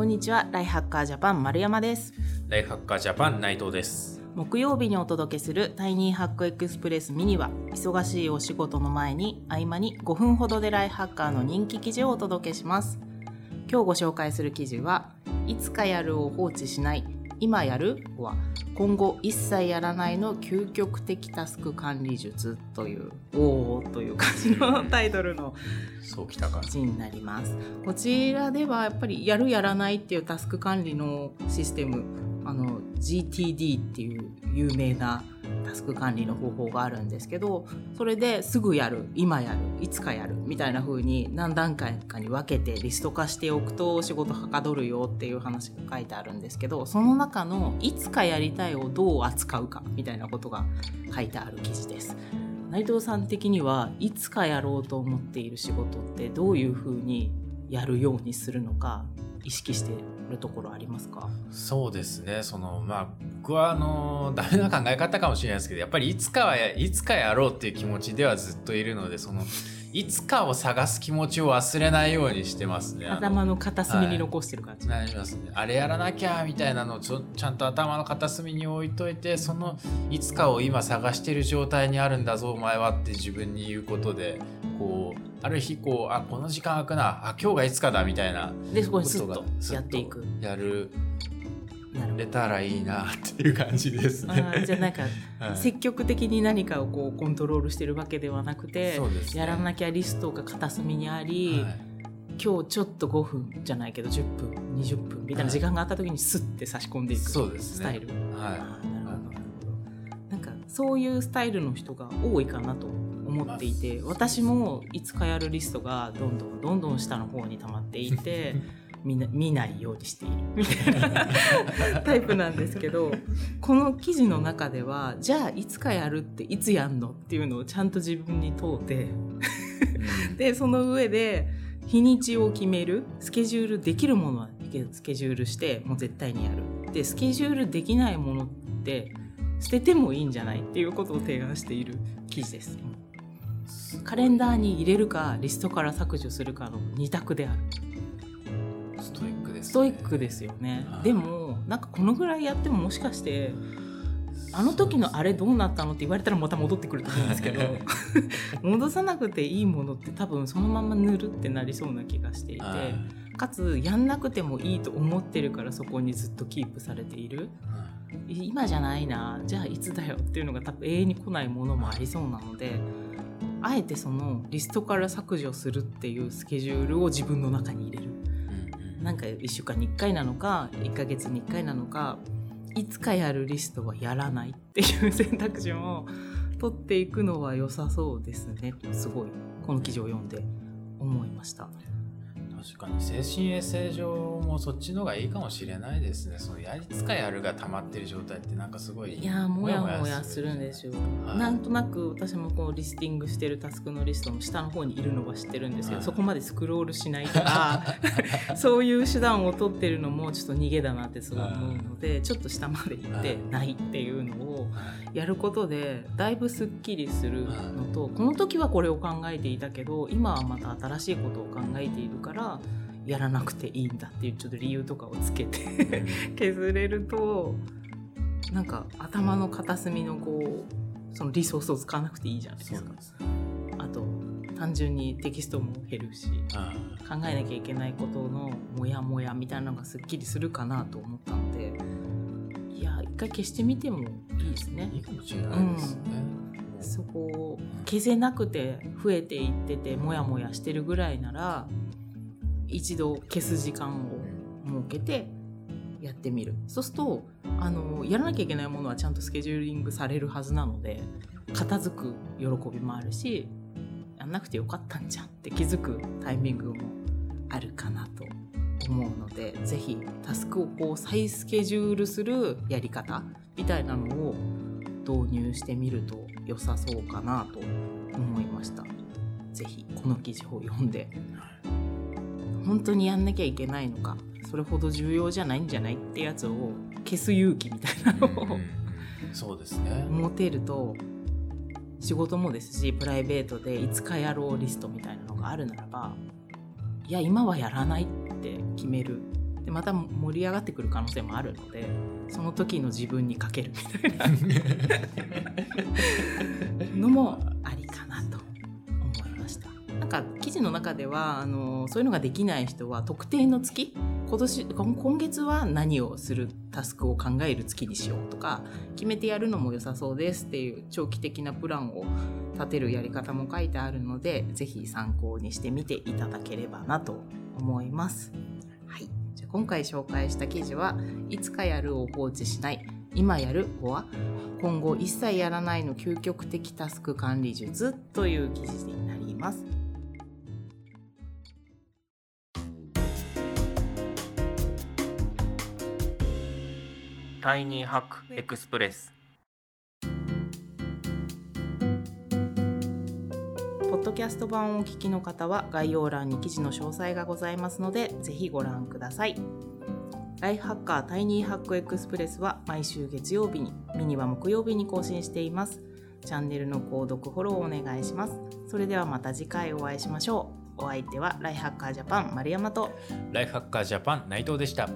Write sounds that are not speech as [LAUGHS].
こんにちは。ライハッカージャパン丸山です。ライフハッカージャパン内藤です。木曜日にお届けするタイニーハックエクスプレスミニは忙しいお仕事の前に合間に5分ほどでライハッカーの人気記事をお届けします。今日ご紹介する記事はいつかやるを放置しない今やるは今後一切やらないの究極的タスク管理術というおおという感じのタイトルのそうきたか。記事になりますこちらではやっぱりやるやらないっていうタスク管理のシステムあの GTD っていう有名なタスク管理の方法があるんですけどそれですぐやる今やるいつかやるみたいな風に何段階かに分けてリスト化しておくと仕事はかどるよっていう話が書いてあるんですけどその中のいつかやりたいをどう扱うかみたいなことが書いてある記事です。内藤さん的にはいつかやろうと思っている仕事ってどういうふうにやるようにするのか意識してるところありますか？そうですね。そのまあ僕はあのダメな考え方かもしれないですけど、やっぱりいつかはやいつかやろうっていう気持ちではずっといるので、そのいつかを探す気持ちを忘れないようにしてますね。頭の片隅に残してる感じ、なりますね。あれやらなきゃみたいなのをちゃんと頭の片隅に置いといて、そのいつかを今探してる状態にあるんだぞお前はって自分に言うことで、こうある日こうあこの時間空くな、あ今日がいつかだみたいなでそこにスッことやっていく。やる。なるほれたらいいなっていう感じですどね。じゃあなんか [LAUGHS] はい。積極的に何かをこうコントロールしてるわけではなくて、ね。やらなきゃリストが片隅にあり、はい。今日ちょっと5分じゃないけど10分20分みたいな時間があった時にスッて差し込んでいくスタイル。はあーなるほど。なるほどなんかそういうスタイルの人が多いかなと思っていて私もいつかやるリストがどんどんどんどん下の方に溜まっていてみん。な見ないようにしている。みたいな。タイプなんですけどこの記事の中ではじゃあいつかやるっていつやんのっていうのをちゃんと自分に問うてでその上で日にちを決めるスケジュールできるものはスケジュールしてもう絶対にやる。でスケジュールできないものって捨ててもいいんじゃないっていうことを提案している記事ですカレンダーに入れるかリストから削除するかの二択である。ストイックです、ね。ストイックですよね。はい。でもなんかこのぐらいやってももしかしてあの時のあれどうなったのって言われたらまた戻ってくると思うんですけど [LAUGHS] 戻さなくていいものって多分そのまま塗るってなりそうな気がしていて、はい。かつやんなくてもいいと思ってるからそこにずっとキープされている。今じゃないな。じゃあいつだよっていうのが多分永遠に来ないものもありそうなのであえてそのリストから削除するっていうスケジュールを自分の中に入れる。うんうん。なんか1週間に1回なのか1ヶ月に1回なのかいつかやるリストはやらないっていう選択肢を取っていくのは良さそうですね。すごい。この記事を読んで思いました。確かに精神衛生上もそっちの方がいいかもしれないですね。そのやりつかやるが溜まってる状態ってなんかすごい。いやーもやもやするんですよ、はい。なんとなく私もこうリスティングしてるタスクのリストの下の方にいるのは知ってるんですけど、はい。そこまでスクロールしないとか [LAUGHS] そういう手段を取ってるのもちょっと逃げだなってすごい思うので、ちょっと下まで行ってはい。ないっていうのをはいやることでだいぶすっきりするのと、この時はこれを考えていたけど今はまた新しいことを考えているからやらなくていいんだっていうちょっと理由とかをつけて削れるとなんか頭の片隅のこうそのリソースを使わなくていいじゃないです。か。あと単純にテキストも減るしあ考えなきゃいけないことのモヤモヤみたいなのがすっきりするかなと思ったのでいや一回消してみてもいいですね。いいかもしれないですね。そこを消せなくて増えていっててモヤモヤしてるぐらいなら一度消す時間を設けてやってみるそうするとあのやらなきゃいけないものはちゃんとスケジューリングされるはずなので片付く喜びもあるしやんなくてよかったんじゃんって気づくタイミングもあるかなと思うのでぜひタスクをこう再スケジュールするやり方みたいなのを導入してみると良さそうかなと思いました。ぜひこの記事を読んで本当にやんなきゃいけないのかそれほど重要じゃないんじゃないってやつを消す勇気みたいなのをうんそうですね。持てると仕事もですしプライベートでいつかやろうリストみたいなのがあるならばいや今はやらないって決める。でまた盛り上がってくる可能性もあるのでその時の自分にかけるみたいな。[LAUGHS] のもしたなんか記事の中ではあのそういうのができない人は特定の月今年今月は何をするタスクを考える月にしようとか決めてやるのも良さそうですっていう長期的なプランを立てるやり方も書いてあるので是非参考にしてみていただければなと思います。はい、じゃ今回紹介した記事はいつかやるを放置しない今やるは今後一切やらないの究極的タスク管理術という記事になります。タイニーハックエクスプレスポッドキャスト版をお聞きの方は概要欄に記事の詳細がございますのでぜひご覧ください。ライフハッカータイニーハックエクスプレスは毎週月曜日に、ミニは木曜日に更新しています。チャンネルの購読、フォローお願いします。それではまた次回お会いしましょう。お相手はライフハッカージャパン丸山とライフハッカージャパン内藤でした。